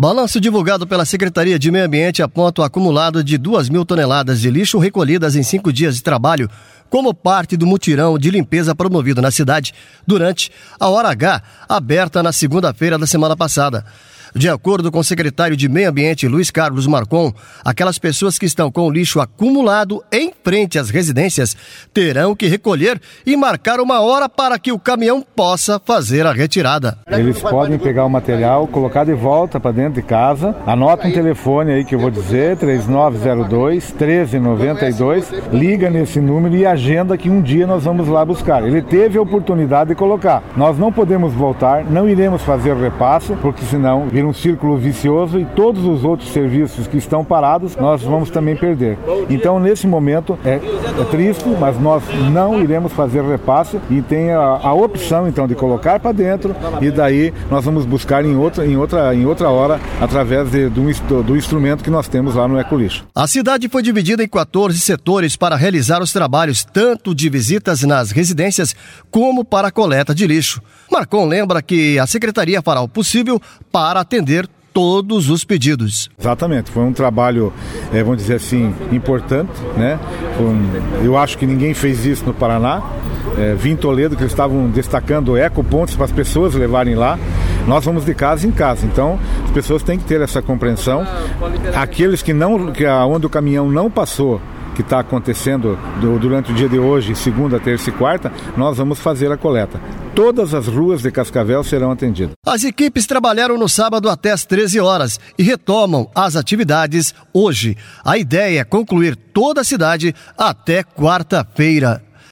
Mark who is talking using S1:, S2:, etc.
S1: Balanço divulgado pela Secretaria de Meio Ambiente aponta o acumulado de 2 mil toneladas de lixo recolhidas em cinco dias de trabalho, como parte do mutirão de limpeza promovido na cidade durante a Hora H, aberta na segunda-feira da semana passada. De acordo com o secretário de Meio Ambiente, Luiz Carlos Marcon, aquelas pessoas que estão com o lixo acumulado em frente às residências terão que recolher e marcar uma hora para que o caminhão possa fazer a retirada.
S2: Eles podem pegar o material, colocar de volta para dentro de casa. Anota um telefone aí que eu vou dizer, 3902 1392. Liga nesse número e agenda que um dia nós vamos lá buscar. Ele teve a oportunidade de colocar. Nós não podemos voltar, não iremos fazer repasse, porque senão vira um círculo vicioso e todos os outros serviços que estão parados nós vamos também perder. Então, nesse momento, é, é triste, mas nós não iremos fazer repasse e tem a, a opção, então, de colocar para dentro e daí nós vamos buscar em outra, em outra, em outra hora através de, do, do instrumento que nós temos lá no Ecolixo.
S1: A cidade foi dividida em 14 setores para realizar os trabalhos, tanto de visitas nas residências como para a coleta de lixo. Marcon lembra que a secretaria fará o possível para atender todos os pedidos.
S2: Exatamente, foi um trabalho, é, vamos dizer assim, importante, né? Um, eu acho que ninguém fez isso no Paraná. É, vim Toledo, que eles estavam destacando ecopontos para as pessoas levarem lá. Nós vamos de casa em casa, então as pessoas têm que ter essa compreensão. Aqueles que não, que onde o caminhão não passou, que está acontecendo durante o dia de hoje, segunda, terça e quarta, nós vamos fazer a coleta todas as ruas de Cascavel serão atendidas.
S1: As equipes trabalharam no sábado até às 13 horas e retomam as atividades hoje. A ideia é concluir toda a cidade até quarta-feira.